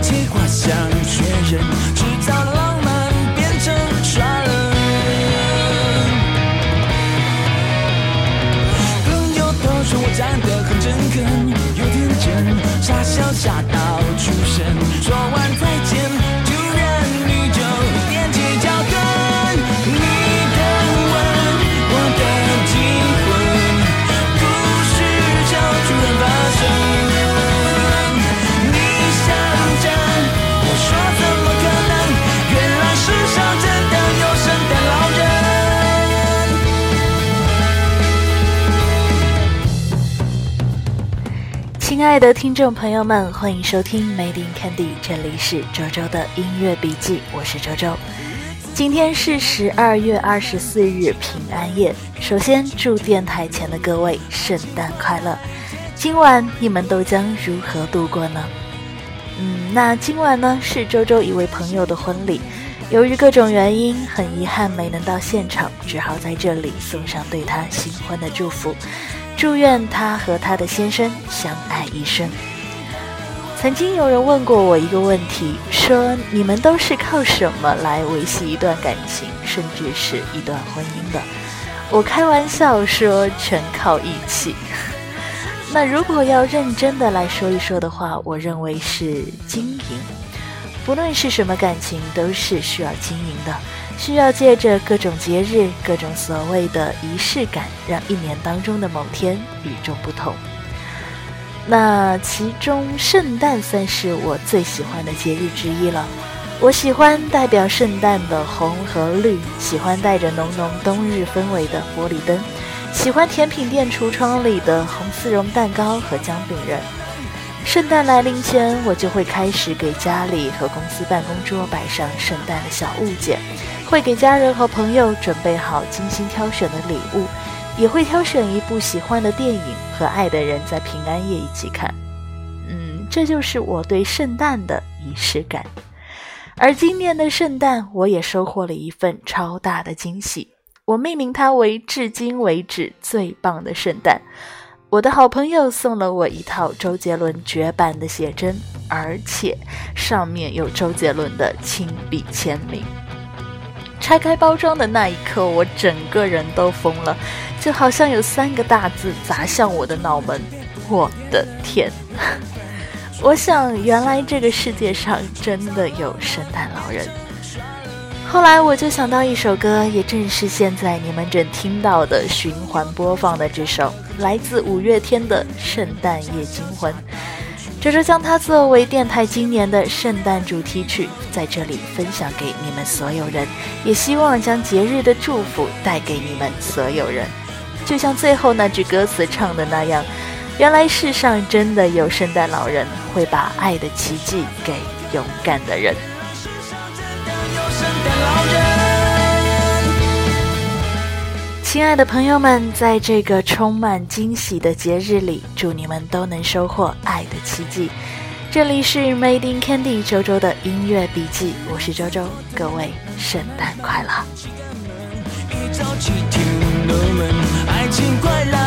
忘记画像确认，亲爱的听众朋友们，欢迎收听 Made in Candy，这里是周周的音乐笔记，我是周周。今天是十二月二十四日平安夜，首先祝电台前的各位圣诞快乐。今晚你们都将如何度过呢？嗯，那今晚呢是周周一位朋友的婚礼，由于各种原因，很遗憾没能到现场，只好在这里送上对他新婚的祝福，祝愿他和他的先生相爱一生。曾经有人问过我一个问题，说你们都是靠什么来维系一段感情，甚至是一段婚姻的？我开玩笑说，全靠义气。那如果要认真的来说一说的话，我认为是经营。不论是什么感情，都是需要经营的，需要借着各种节日、各种所谓的仪式感，让一年当中的某天与众不同。那其中，圣诞算是我最喜欢的节日之一了。我喜欢代表圣诞的红和绿，喜欢带着浓浓冬日氛围的玻璃灯。喜欢甜品店橱窗里的红丝绒蛋糕和姜饼人。圣诞来临前，我就会开始给家里和公司办公桌摆上圣诞的小物件，会给家人和朋友准备好精心挑选的礼物，也会挑选一部喜欢的电影和爱的人在平安夜一起看。嗯，这就是我对圣诞的仪式感。而今年的圣诞，我也收获了一份超大的惊喜。我命名它为至今为止最棒的圣诞。我的好朋友送了我一套周杰伦绝版的写真，而且上面有周杰伦的亲笔签名。拆开包装的那一刻，我整个人都疯了，就好像有三个大字砸向我的脑门。我的天！我想，原来这个世界上真的有圣诞老人。后来我就想到一首歌，也正是现在你们正听到的循环播放的这首，来自五月天的《圣诞夜惊魂》。这就将它作为电台今年的圣诞主题曲，在这里分享给你们所有人，也希望将节日的祝福带给你们所有人。就像最后那句歌词唱的那样，原来世上真的有圣诞老人，会把爱的奇迹给勇敢的人。亲爱的朋友们，在这个充满惊喜的节日里，祝你们都能收获爱的奇迹。这里是 Made in Candy 周周的音乐笔记，我是周周，各位圣诞快乐！爱情快来。